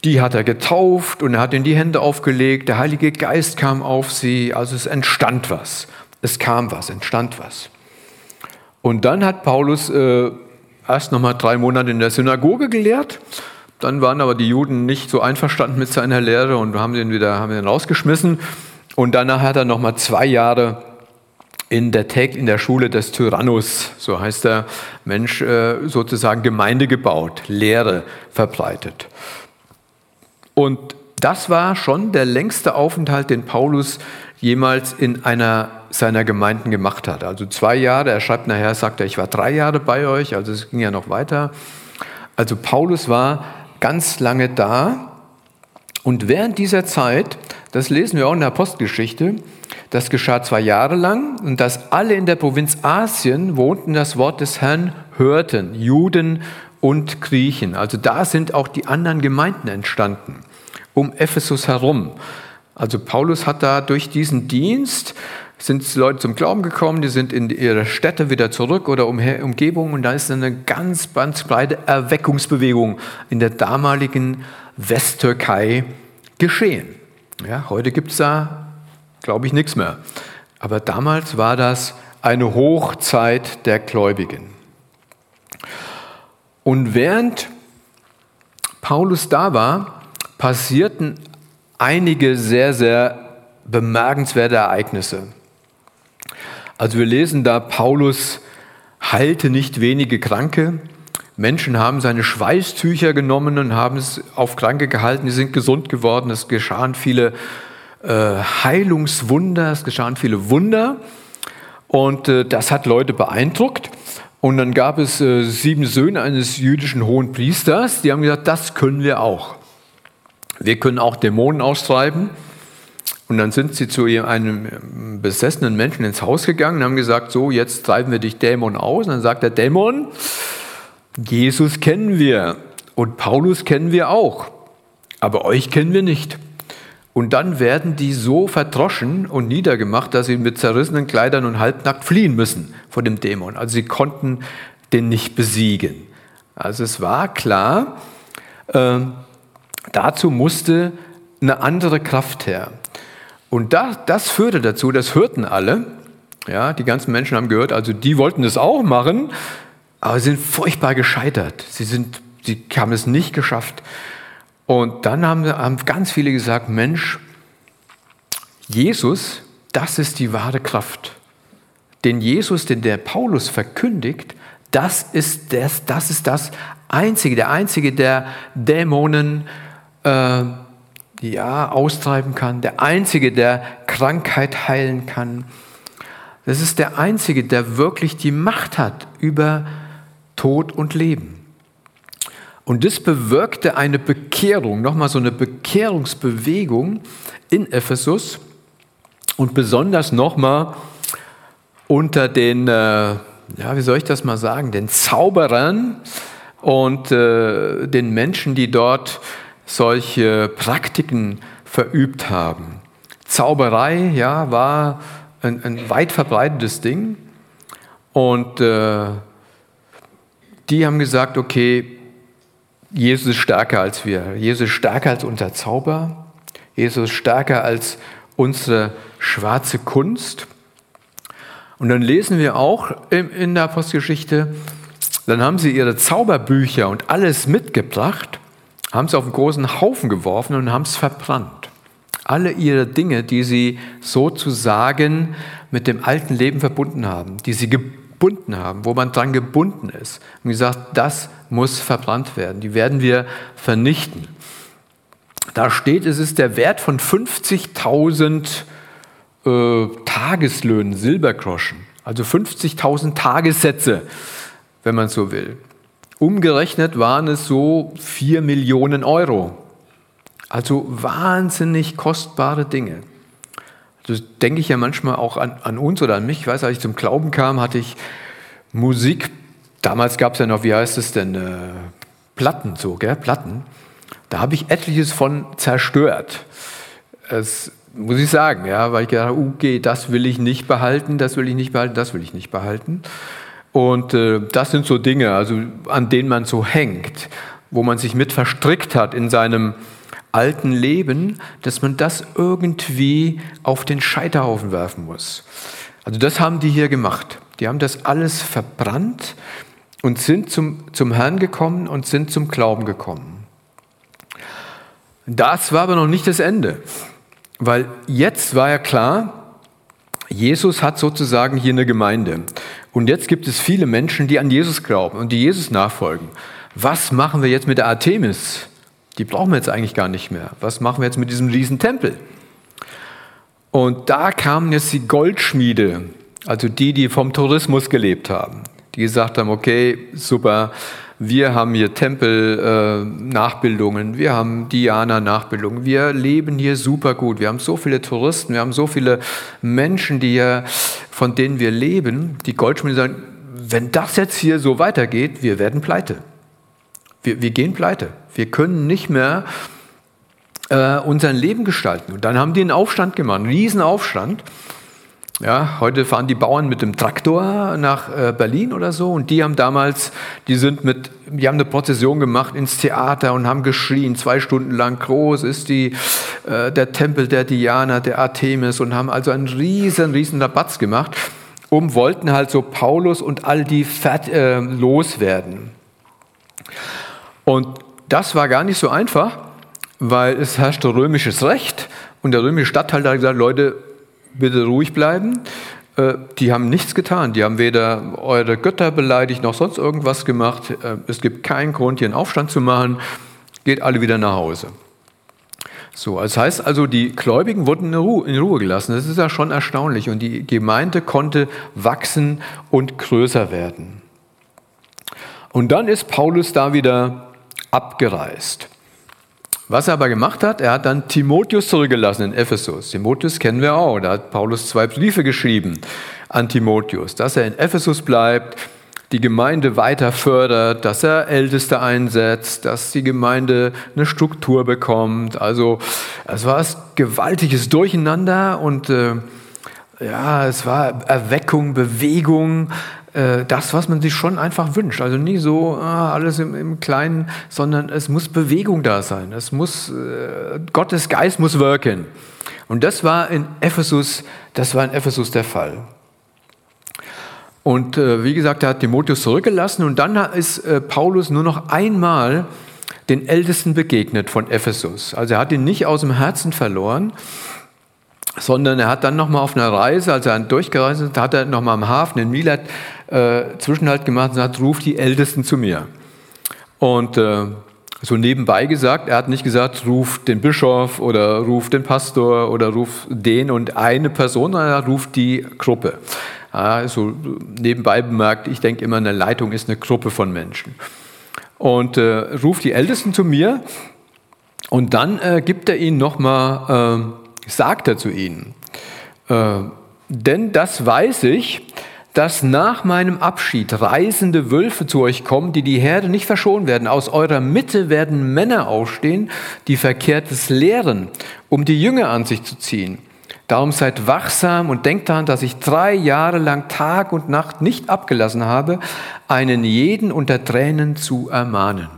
Die hat er getauft und er hat ihnen die Hände aufgelegt. Der Heilige Geist kam auf sie. Also es entstand was. Es kam was, entstand was. Und dann hat Paulus äh, erst nochmal drei Monate in der Synagoge gelehrt. Dann waren aber die Juden nicht so einverstanden mit seiner Lehre und haben ihn wieder haben ihn rausgeschmissen. Und danach hat er nochmal zwei Jahre in der, in der Schule des Tyrannus, so heißt der Mensch, äh, sozusagen Gemeinde gebaut, Lehre verbreitet. Und das war schon der längste Aufenthalt, den Paulus jemals in einer seiner Gemeinden gemacht hat. Also zwei Jahre, er schreibt nachher, sagt er, ich war drei Jahre bei euch, also es ging ja noch weiter. Also Paulus war ganz lange da und während dieser Zeit, das lesen wir auch in der Apostelgeschichte, das geschah zwei Jahre lang und dass alle in der Provinz Asien wohnten, das Wort des Herrn hörten, Juden und Griechen. Also da sind auch die anderen Gemeinden entstanden, um Ephesus herum. Also Paulus hat da durch diesen Dienst sind Leute zum Glauben gekommen, die sind in ihre Städte wieder zurück oder Umgebung und da ist eine ganz, ganz breite Erweckungsbewegung in der damaligen Westtürkei geschehen. Ja, heute gibt es da, glaube ich, nichts mehr. Aber damals war das eine Hochzeit der Gläubigen. Und während Paulus da war, passierten einige sehr, sehr bemerkenswerte Ereignisse. Also wir lesen da, Paulus heilte nicht wenige Kranke. Menschen haben seine Schweißtücher genommen und haben es auf Kranke gehalten, die sind gesund geworden. Es geschahen viele äh, Heilungswunder, es geschahen viele Wunder. Und äh, das hat Leute beeindruckt. Und dann gab es äh, sieben Söhne eines jüdischen hohen Priesters, die haben gesagt, das können wir auch. Wir können auch Dämonen austreiben. Und dann sind sie zu einem besessenen Menschen ins Haus gegangen und haben gesagt, so, jetzt treiben wir dich Dämon aus. Und dann sagt der Dämon, Jesus kennen wir und Paulus kennen wir auch, aber euch kennen wir nicht. Und dann werden die so verdroschen und niedergemacht, dass sie mit zerrissenen Kleidern und halbnackt fliehen müssen vor dem Dämon. Also sie konnten den nicht besiegen. Also es war klar, äh, Dazu musste eine andere Kraft her. Und das, das führte dazu, das hörten alle, ja, die ganzen Menschen haben gehört, also die wollten das auch machen, aber sie sind furchtbar gescheitert. Sie, sind, sie haben es nicht geschafft. Und dann haben, haben ganz viele gesagt, Mensch, Jesus, das ist die wahre Kraft. Den Jesus, den der Paulus verkündigt, das ist das, das ist das Einzige, der Einzige, der Dämonen äh, ja, austreiben kann, der Einzige, der Krankheit heilen kann. Das ist der Einzige, der wirklich die Macht hat über Tod und Leben. Und das bewirkte eine Bekehrung, nochmal so eine Bekehrungsbewegung in Ephesus und besonders nochmal unter den, äh, ja, wie soll ich das mal sagen, den Zauberern und äh, den Menschen, die dort solche Praktiken verübt haben. Zauberei ja, war ein, ein weit verbreitetes Ding. Und äh, die haben gesagt, okay, Jesus ist stärker als wir. Jesus ist stärker als unser Zauber. Jesus ist stärker als unsere schwarze Kunst. Und dann lesen wir auch in der Apostelgeschichte, dann haben sie ihre Zauberbücher und alles mitgebracht haben es auf einen großen Haufen geworfen und haben es verbrannt. Alle ihre Dinge, die sie sozusagen mit dem alten Leben verbunden haben, die sie gebunden haben, wo man dran gebunden ist, haben gesagt, das muss verbrannt werden. Die werden wir vernichten. Da steht, es ist der Wert von 50.000 äh, Tageslöhnen, Silbergroschen, also 50.000 Tagessätze, wenn man so will. Umgerechnet waren es so 4 Millionen Euro. Also wahnsinnig kostbare Dinge. Das denke ich ja manchmal auch an, an, uns oder an mich. Ich weiß, als ich zum Glauben kam, hatte ich Musik. Damals gab es ja noch, wie heißt es denn, äh, Platten, so, gell? Platten. Da habe ich etliches von zerstört. Das muss ich sagen, ja, weil ich gedacht habe, okay, das will ich nicht behalten, das will ich nicht behalten, das will ich nicht behalten. Und äh, das sind so Dinge, also an denen man so hängt, wo man sich mit verstrickt hat in seinem alten Leben, dass man das irgendwie auf den Scheiterhaufen werfen muss. Also das haben die hier gemacht. Die haben das alles verbrannt und sind zum, zum Herrn gekommen und sind zum Glauben gekommen. Das war aber noch nicht das Ende, weil jetzt war ja klar, Jesus hat sozusagen hier eine Gemeinde. Und jetzt gibt es viele Menschen, die an Jesus glauben und die Jesus nachfolgen. Was machen wir jetzt mit der Artemis? Die brauchen wir jetzt eigentlich gar nicht mehr. Was machen wir jetzt mit diesem riesen Tempel? Und da kamen jetzt die Goldschmiede, also die, die vom Tourismus gelebt haben, die gesagt haben, okay, super, wir haben hier Tempel-Nachbildungen, äh, wir haben Diana-Nachbildungen, wir leben hier super gut, wir haben so viele Touristen, wir haben so viele Menschen, die hier, von denen wir leben, die Goldschmiede sagen, wenn das jetzt hier so weitergeht, wir werden pleite. Wir, wir gehen pleite. Wir können nicht mehr äh, unser Leben gestalten. Und dann haben die einen Aufstand gemacht, einen riesen Aufstand. Ja, heute fahren die Bauern mit dem Traktor nach äh, Berlin oder so und die haben damals, die sind mit, die haben eine Prozession gemacht ins Theater und haben geschrien, zwei Stunden lang groß ist die, äh, der Tempel der Diana, der Artemis und haben also einen riesen, riesen Rabatz gemacht, um wollten halt so Paulus und all die fett, äh, loswerden. Und das war gar nicht so einfach, weil es herrschte römisches Recht und der römische Statthalter hat gesagt, Leute, bitte ruhig bleiben. Äh, die haben nichts getan. Die haben weder eure Götter beleidigt noch sonst irgendwas gemacht. Äh, es gibt keinen Grund, hier einen Aufstand zu machen. Geht alle wieder nach Hause. So, das heißt also, die Gläubigen wurden in Ruhe, in Ruhe gelassen. Das ist ja schon erstaunlich. Und die Gemeinde konnte wachsen und größer werden. Und dann ist Paulus da wieder abgereist. Was er aber gemacht hat, er hat dann Timotheus zurückgelassen in Ephesus. Timotheus kennen wir auch, da hat Paulus zwei Briefe geschrieben an Timotheus, dass er in Ephesus bleibt, die Gemeinde weiter fördert, dass er Älteste einsetzt, dass die Gemeinde eine Struktur bekommt. Also es war ein gewaltiges Durcheinander und äh, ja, es war Erweckung, Bewegung, äh, das, was man sich schon einfach wünscht. Also nicht so ah, alles im, im, Kleinen, sondern es muss Bewegung da sein. Es muss, äh, Gottes Geist muss wirken. Und das war in Ephesus, das war in Ephesus der Fall. Und äh, wie gesagt, er hat Timotheus zurückgelassen und dann ist äh, Paulus nur noch einmal den Ältesten begegnet von Ephesus. Also er hat ihn nicht aus dem Herzen verloren, sondern er hat dann nochmal auf einer Reise, als er durchgereist ist, hat er nochmal am Hafen in Milet äh, Zwischenhalt gemacht und sagt, ruf die Ältesten zu mir. Und äh, so nebenbei gesagt, er hat nicht gesagt, ruf den Bischof oder ruf den Pastor oder ruf den und eine Person, sondern er ruft die Gruppe. Also nebenbei bemerkt, ich denke immer, eine Leitung ist eine Gruppe von Menschen. Und äh, ruft die Ältesten zu mir und dann äh, gibt er ihnen nochmal, äh, sagt er zu ihnen, äh, denn das weiß ich, dass nach meinem Abschied reisende Wölfe zu euch kommen, die die Herde nicht verschonen werden. Aus eurer Mitte werden Männer aufstehen, die Verkehrtes lehren, um die Jünger an sich zu ziehen. Darum seid wachsam und denkt daran, dass ich drei Jahre lang Tag und Nacht nicht abgelassen habe, einen jeden unter Tränen zu ermahnen.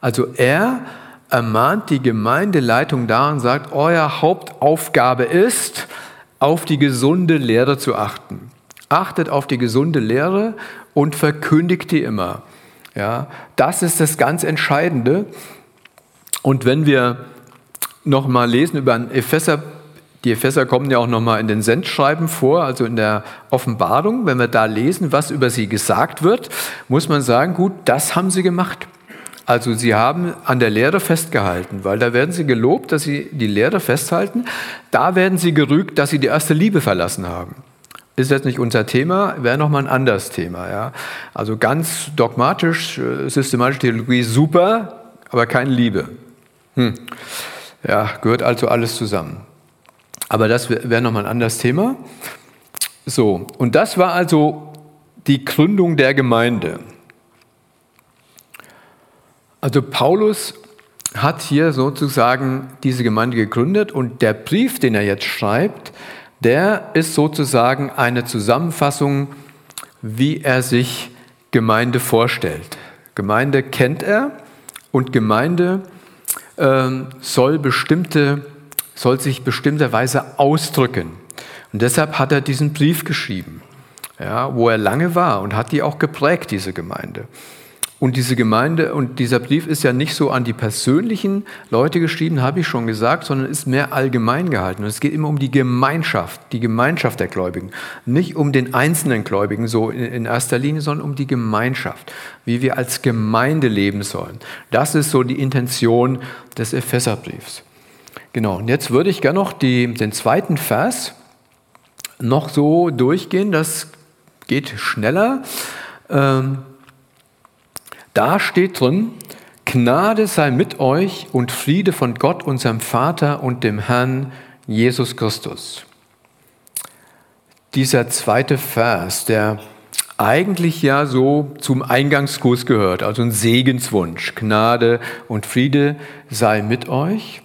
Also er ermahnt die Gemeindeleitung da und sagt, euer Hauptaufgabe ist, auf die gesunde Lehre zu achten. Achtet auf die gesunde Lehre und verkündigt die immer. Ja, das ist das ganz Entscheidende. Und wenn wir nochmal lesen über einen Epheser, die Epheser kommen ja auch nochmal in den Sendschreiben vor, also in der Offenbarung, wenn wir da lesen, was über sie gesagt wird, muss man sagen, gut, das haben sie gemacht. Also sie haben an der Lehre festgehalten, weil da werden sie gelobt, dass sie die Lehre festhalten. Da werden sie gerügt, dass sie die erste Liebe verlassen haben ist jetzt nicht unser Thema, wäre nochmal ein anderes Thema. Ja? Also ganz dogmatisch, äh, systematische Theologie super, aber keine Liebe. Hm. Ja, gehört also alles zusammen. Aber das wäre nochmal ein anderes Thema. So, und das war also die Gründung der Gemeinde. Also Paulus hat hier sozusagen diese Gemeinde gegründet und der Brief, den er jetzt schreibt, der ist sozusagen eine Zusammenfassung, wie er sich Gemeinde vorstellt. Gemeinde kennt er und Gemeinde ähm, soll, bestimmte, soll sich bestimmterweise ausdrücken. Und deshalb hat er diesen Brief geschrieben, ja, wo er lange war und hat die auch geprägt, diese Gemeinde. Und diese Gemeinde und dieser Brief ist ja nicht so an die persönlichen Leute geschrieben, habe ich schon gesagt, sondern ist mehr allgemein gehalten. Und es geht immer um die Gemeinschaft, die Gemeinschaft der Gläubigen. Nicht um den einzelnen Gläubigen so in erster Linie, sondern um die Gemeinschaft, wie wir als Gemeinde leben sollen. Das ist so die Intention des Epheserbriefs. Genau, und jetzt würde ich gerne noch die, den zweiten Vers noch so durchgehen. Das geht schneller. Ähm, da steht drin, Gnade sei mit euch und Friede von Gott, unserem Vater und dem Herrn Jesus Christus. Dieser zweite Vers, der eigentlich ja so zum Eingangskurs gehört, also ein Segenswunsch. Gnade und Friede sei mit euch.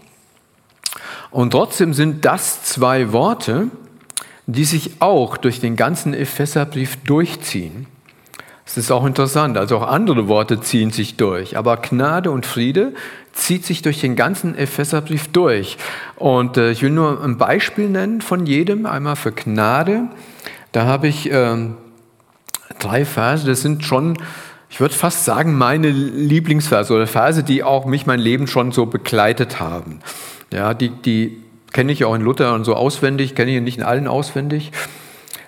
Und trotzdem sind das zwei Worte, die sich auch durch den ganzen Epheserbrief durchziehen. Es ist auch interessant, also auch andere Worte ziehen sich durch, aber Gnade und Friede zieht sich durch den ganzen Epheserbrief durch. Und äh, ich will nur ein Beispiel nennen von jedem, einmal für Gnade. Da habe ich äh, drei Verse, das sind schon, ich würde fast sagen, meine Lieblingsverse oder Verse, die auch mich mein Leben schon so begleitet haben. Ja, die, die kenne ich auch in Luther und so auswendig, kenne ich nicht in allen auswendig.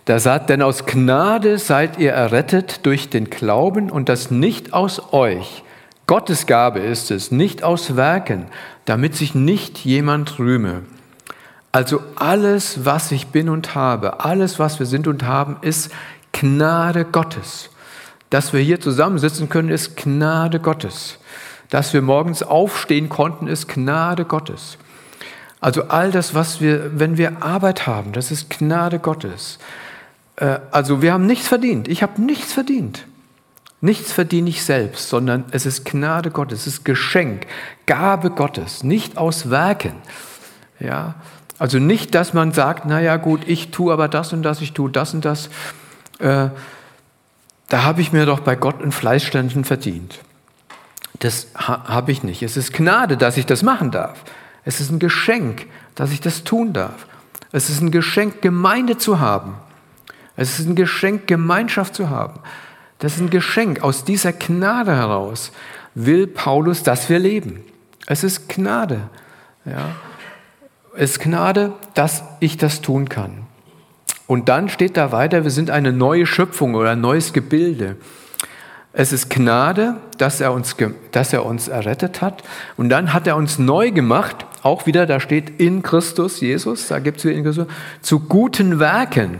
Da sagt, denn aus Gnade seid ihr errettet durch den Glauben und das nicht aus euch. Gottes Gabe ist es, nicht aus Werken, damit sich nicht jemand rühme. Also alles, was ich bin und habe, alles, was wir sind und haben, ist Gnade Gottes. Dass wir hier zusammensitzen können, ist Gnade Gottes. Dass wir morgens aufstehen konnten, ist Gnade Gottes. Also all das, was wir, wenn wir Arbeit haben, das ist Gnade Gottes. Äh, also wir haben nichts verdient. Ich habe nichts verdient. Nichts verdiene ich selbst, sondern es ist Gnade Gottes, es ist Geschenk, Gabe Gottes, nicht aus Werken. Ja, also nicht, dass man sagt, naja gut, ich tue aber das und das, ich tue das und das. Äh, da habe ich mir doch bei Gott ein Fleißständchen verdient. Das ha habe ich nicht. Es ist Gnade, dass ich das machen darf. Es ist ein Geschenk, dass ich das tun darf. Es ist ein Geschenk, Gemeinde zu haben. Es ist ein Geschenk, Gemeinschaft zu haben. Das ist ein Geschenk. Aus dieser Gnade heraus will Paulus, dass wir leben. Es ist Gnade. Ja. Es ist Gnade, dass ich das tun kann. Und dann steht da weiter, wir sind eine neue Schöpfung oder ein neues Gebilde. Es ist Gnade, dass er, uns, dass er uns errettet hat. Und dann hat er uns neu gemacht, auch wieder, da steht in Christus Jesus, da gibt es wieder in Christus, zu guten Werken,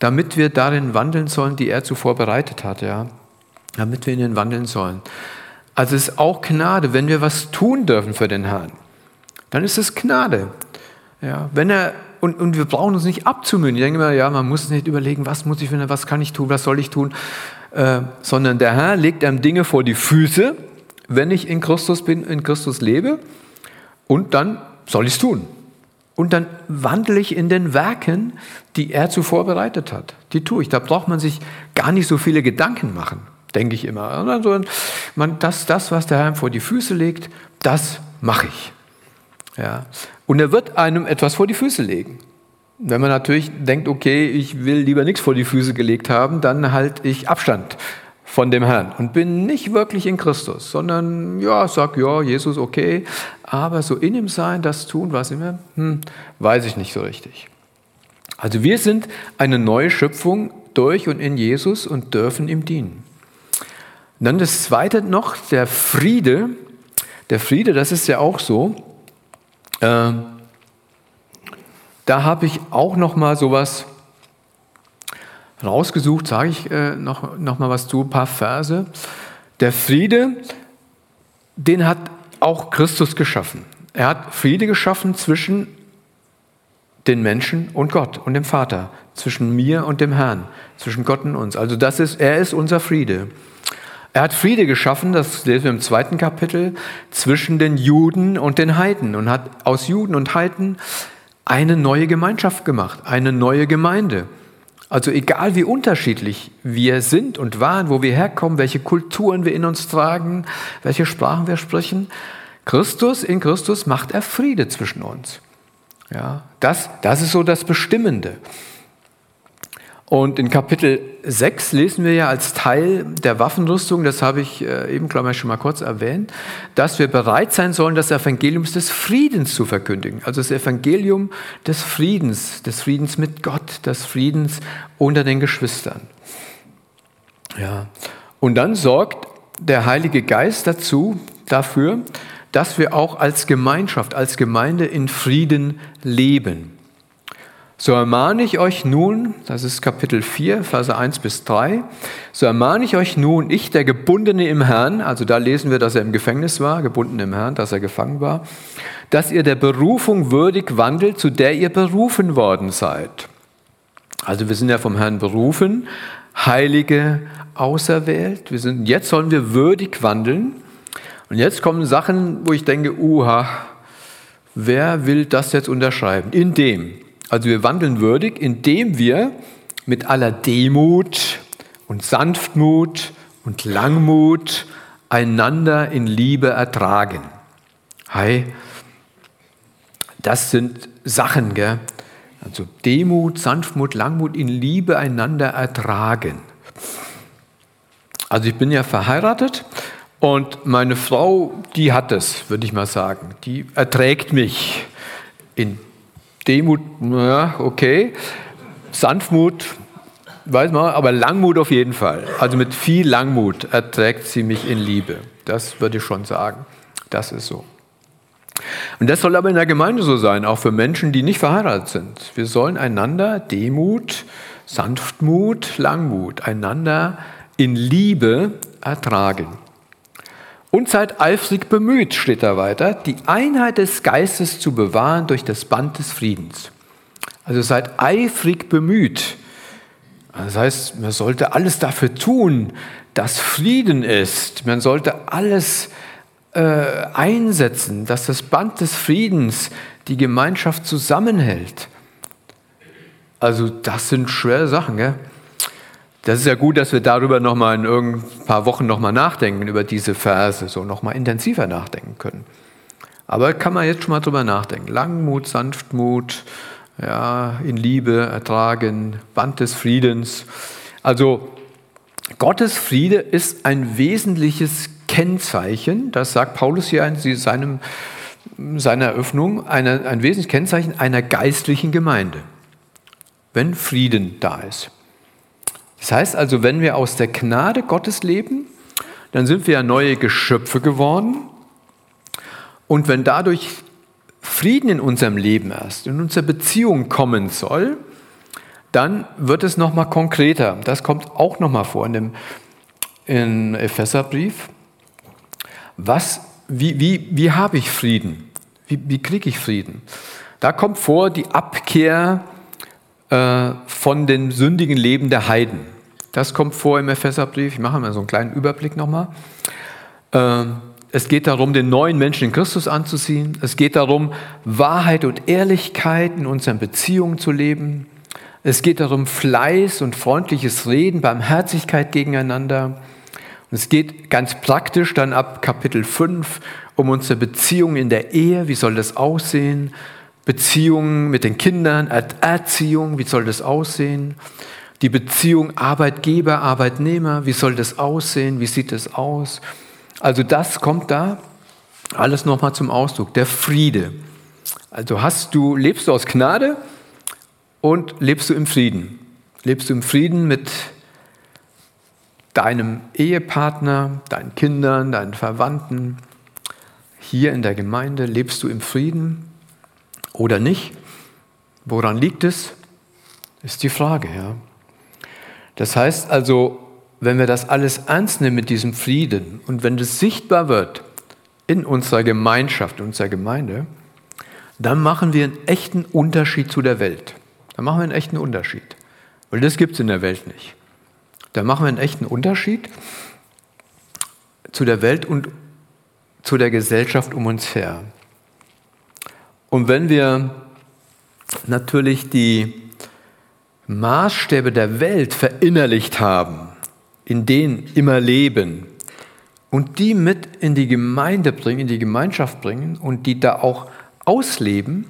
damit wir darin wandeln sollen, die er zuvor bereitet hat, ja. Damit wir in ihnen wandeln sollen. Also es ist auch Gnade, wenn wir was tun dürfen für den Herrn, dann ist es Gnade. Ja, wenn er und, und wir brauchen uns nicht abzumühen. Ich denke immer, ja, man muss nicht überlegen, was muss ich, was kann ich tun, was soll ich tun, äh, sondern der Herr legt einem Dinge vor die Füße, wenn ich in Christus bin, in Christus lebe, und dann soll ich es tun. Und dann wandle ich in den Werken, die er zuvor bereitet hat. Die tue ich. Da braucht man sich gar nicht so viele Gedanken machen, denke ich immer. Man, das, das, was der Herr vor die Füße legt, das mache ich. Ja. Und er wird einem etwas vor die Füße legen. Wenn man natürlich denkt, okay, ich will lieber nichts vor die Füße gelegt haben, dann halte ich Abstand von dem Herrn und bin nicht wirklich in Christus, sondern ja, sag ja, Jesus okay, aber so in ihm sein, das tun, was immer, hm, weiß ich nicht so richtig. Also wir sind eine neue Schöpfung durch und in Jesus und dürfen ihm dienen. Und dann das zweite noch, der Friede. Der Friede, das ist ja auch so. Äh, da habe ich auch noch mal sowas rausgesucht, sage ich äh, noch, noch mal was zu, ein paar Verse. Der Friede, den hat auch Christus geschaffen. Er hat Friede geschaffen zwischen den Menschen und Gott und dem Vater, zwischen mir und dem Herrn, zwischen Gott und uns. Also das ist, er ist unser Friede. Er hat Friede geschaffen, das lesen wir im zweiten Kapitel, zwischen den Juden und den Heiden und hat aus Juden und Heiden eine neue Gemeinschaft gemacht, eine neue Gemeinde. Also egal wie unterschiedlich wir sind und waren, wo wir herkommen, welche Kulturen wir in uns tragen, welche Sprachen wir sprechen, Christus, in Christus macht er Friede zwischen uns. Ja, das, das ist so das Bestimmende. Und in Kapitel 6 lesen wir ja als Teil der Waffenrüstung, das habe ich äh, eben, glaube ich, schon mal kurz erwähnt, dass wir bereit sein sollen, das Evangelium des Friedens zu verkündigen. Also das Evangelium des Friedens, des Friedens mit Gott, des Friedens unter den Geschwistern. Ja. Und dann sorgt der Heilige Geist dazu, dafür, dass wir auch als Gemeinschaft, als Gemeinde in Frieden leben. So ermahne ich euch nun, das ist Kapitel 4, Verse 1 bis 3, so ermahne ich euch nun, ich, der Gebundene im Herrn, also da lesen wir, dass er im Gefängnis war, gebunden im Herrn, dass er gefangen war, dass ihr der Berufung würdig wandelt, zu der ihr berufen worden seid. Also wir sind ja vom Herrn berufen, Heilige auserwählt, wir sind, jetzt sollen wir würdig wandeln. Und jetzt kommen Sachen, wo ich denke, uha, wer will das jetzt unterschreiben? In dem, also wir wandeln würdig, indem wir mit aller Demut und Sanftmut und Langmut einander in Liebe ertragen. Hi, das sind Sachen, gell? Also Demut, Sanftmut, Langmut in Liebe einander ertragen. Also ich bin ja verheiratet und meine Frau, die hat es, würde ich mal sagen. Die erträgt mich in Demut, ja, okay. Sanftmut, weiß man, aber Langmut auf jeden Fall. Also mit viel Langmut erträgt sie mich in Liebe. Das würde ich schon sagen. Das ist so. Und das soll aber in der Gemeinde so sein, auch für Menschen, die nicht verheiratet sind. Wir sollen einander Demut, Sanftmut, Langmut, einander in Liebe ertragen. Und seid eifrig bemüht, steht da weiter, die Einheit des Geistes zu bewahren durch das Band des Friedens. Also seid eifrig bemüht. Das heißt, man sollte alles dafür tun, dass Frieden ist. Man sollte alles äh, einsetzen, dass das Band des Friedens die Gemeinschaft zusammenhält. Also das sind schwere Sachen. Gell? Das ist ja gut, dass wir darüber noch mal in ein paar Wochen noch mal nachdenken, über diese Verse, so noch mal intensiver nachdenken können. Aber kann man jetzt schon mal drüber nachdenken. Langmut, Sanftmut, ja, in Liebe ertragen, Band des Friedens. Also Gottes Friede ist ein wesentliches Kennzeichen, das sagt Paulus hier in seinem, seiner Eröffnung, eine, ein wesentliches Kennzeichen einer geistlichen Gemeinde, wenn Frieden da ist. Das heißt also, wenn wir aus der Gnade Gottes leben, dann sind wir ja neue Geschöpfe geworden. Und wenn dadurch Frieden in unserem Leben erst, in unserer Beziehung kommen soll, dann wird es nochmal konkreter. Das kommt auch nochmal vor in dem in Epheserbrief. Was, wie, wie, wie habe ich Frieden? Wie, wie kriege ich Frieden? Da kommt vor die Abkehr äh, von dem sündigen Leben der Heiden. Das kommt vor im Epheserbrief. Ich mache mal so einen kleinen Überblick nochmal. Ähm, es geht darum, den neuen Menschen in Christus anzuziehen. Es geht darum, Wahrheit und Ehrlichkeit in unseren Beziehungen zu leben. Es geht darum, Fleiß und freundliches Reden, Barmherzigkeit gegeneinander. Und es geht ganz praktisch dann ab Kapitel 5 um unsere Beziehungen in der Ehe. Wie soll das aussehen? Beziehungen mit den Kindern, Erziehung, wie soll das aussehen? Die Beziehung Arbeitgeber, Arbeitnehmer, wie soll das aussehen? Wie sieht das aus? Also das kommt da alles nochmal zum Ausdruck. Der Friede. Also hast du, lebst du aus Gnade und lebst du im Frieden. Lebst du im Frieden mit deinem Ehepartner, deinen Kindern, deinen Verwandten. Hier in der Gemeinde lebst du im Frieden oder nicht? Woran liegt es? Ist die Frage, ja. Das heißt also, wenn wir das alles ernst nehmen mit diesem Frieden und wenn das sichtbar wird in unserer Gemeinschaft, in unserer Gemeinde, dann machen wir einen echten Unterschied zu der Welt. Dann machen wir einen echten Unterschied. Weil das gibt es in der Welt nicht. Dann machen wir einen echten Unterschied zu der Welt und zu der Gesellschaft um uns her. Und wenn wir natürlich die Maßstäbe der Welt verinnerlicht haben, in denen immer leben und die mit in die Gemeinde bringen, in die Gemeinschaft bringen und die da auch ausleben,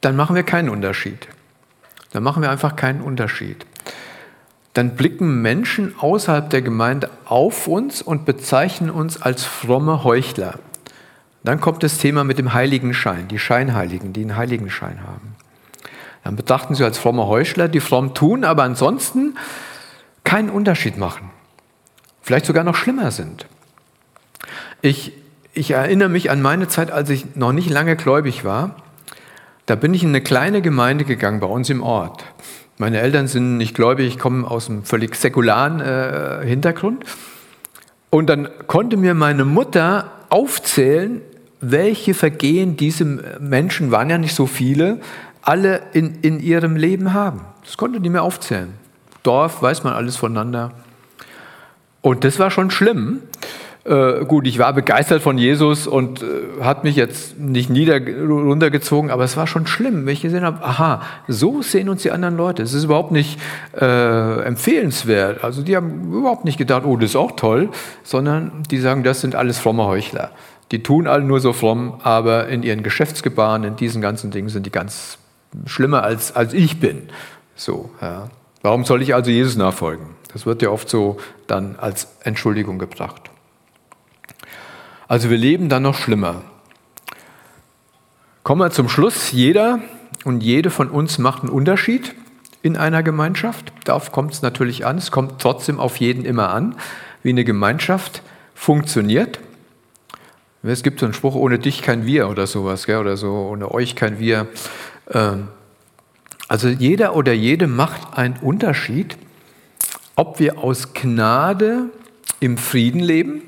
dann machen wir keinen Unterschied. dann machen wir einfach keinen Unterschied. Dann blicken Menschen außerhalb der Gemeinde auf uns und bezeichnen uns als fromme Heuchler. Dann kommt das Thema mit dem heiligen Schein, die Scheinheiligen, die einen heiligen Schein haben. Dann betrachten sie als fromme Heuchler, die fromm tun, aber ansonsten keinen Unterschied machen. Vielleicht sogar noch schlimmer sind. Ich, ich erinnere mich an meine Zeit, als ich noch nicht lange gläubig war. Da bin ich in eine kleine Gemeinde gegangen bei uns im Ort. Meine Eltern sind nicht gläubig, ich komme aus einem völlig säkularen äh, Hintergrund. Und dann konnte mir meine Mutter aufzählen, welche Vergehen diese Menschen, waren ja nicht so viele, alle in, in ihrem Leben haben. Das konnte die mir aufzählen. Dorf weiß man alles voneinander. Und das war schon schlimm. Äh, gut, ich war begeistert von Jesus und äh, hat mich jetzt nicht nieder, runtergezogen, aber es war schon schlimm, wenn ich gesehen habe, aha, so sehen uns die anderen Leute. Es ist überhaupt nicht äh, empfehlenswert. Also die haben überhaupt nicht gedacht, oh, das ist auch toll, sondern die sagen, das sind alles fromme Heuchler. Die tun alle nur so fromm, aber in ihren Geschäftsgebaren, in diesen ganzen Dingen sind die ganz schlimmer als, als ich bin. So, ja. Warum soll ich also Jesus nachfolgen? Das wird ja oft so dann als Entschuldigung gebracht. Also wir leben dann noch schlimmer. Kommen wir zum Schluss. Jeder und jede von uns macht einen Unterschied in einer Gemeinschaft. Darauf kommt es natürlich an. Es kommt trotzdem auf jeden immer an, wie eine Gemeinschaft funktioniert. Es gibt so einen Spruch, ohne dich kein Wir oder sowas, gell? oder so, ohne euch kein Wir. Ähm, also jeder oder jede macht einen Unterschied, ob wir aus Gnade im Frieden leben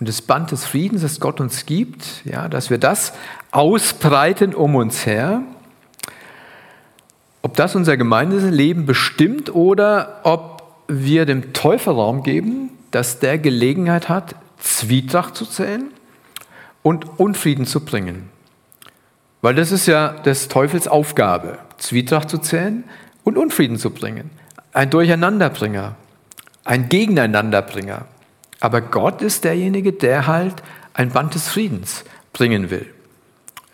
und das Band des Friedens, das Gott uns gibt, ja, dass wir das ausbreiten um uns her, ob das unser Gemeindeleben bestimmt oder ob wir dem Teufel Raum geben, dass der Gelegenheit hat, Zwietracht zu zählen und Unfrieden zu bringen. Weil das ist ja des Teufels Aufgabe, Zwietracht zu zählen und Unfrieden zu bringen. Ein Durcheinanderbringer, ein Gegeneinanderbringer. Aber Gott ist derjenige, der halt ein Band des Friedens bringen will.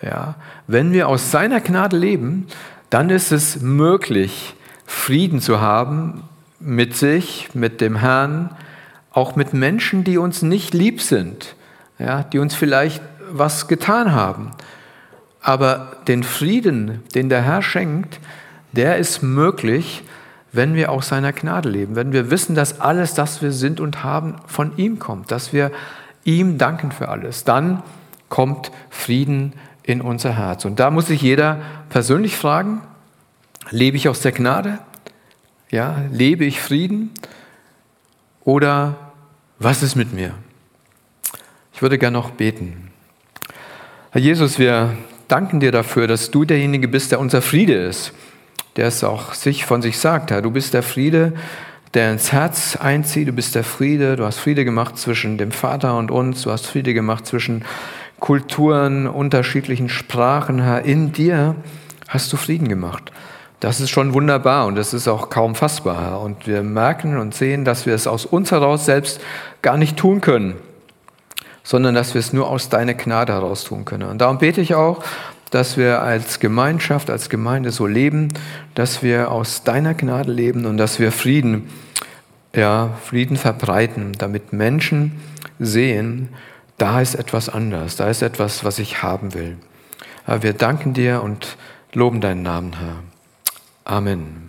Ja, wenn wir aus seiner Gnade leben, dann ist es möglich, Frieden zu haben mit sich, mit dem Herrn, auch mit Menschen, die uns nicht lieb sind, ja, die uns vielleicht was getan haben. Aber den Frieden, den der Herr schenkt, der ist möglich, wenn wir aus seiner Gnade leben, wenn wir wissen, dass alles, das wir sind und haben, von ihm kommt, dass wir ihm danken für alles. Dann kommt Frieden in unser Herz. Und da muss sich jeder persönlich fragen, lebe ich aus der Gnade? Ja, lebe ich Frieden? Oder was ist mit mir? Ich würde gerne noch beten. Herr Jesus, wir danken dir dafür, dass du derjenige bist, der unser Friede ist, der es auch sich von sich sagt. Herr, du bist der Friede, der ins Herz einzieht. Du bist der Friede. Du hast Friede gemacht zwischen dem Vater und uns. Du hast Friede gemacht zwischen Kulturen, unterschiedlichen Sprachen. Herr, in dir hast du Frieden gemacht. Das ist schon wunderbar und das ist auch kaum fassbar. Und wir merken und sehen, dass wir es aus uns heraus selbst gar nicht tun können sondern dass wir es nur aus deiner Gnade heraus tun können. Und darum bete ich auch, dass wir als Gemeinschaft, als Gemeinde so leben, dass wir aus deiner Gnade leben und dass wir Frieden, ja, Frieden verbreiten, damit Menschen sehen, da ist etwas anders, da ist etwas, was ich haben will. Wir danken dir und loben deinen Namen, Herr. Amen.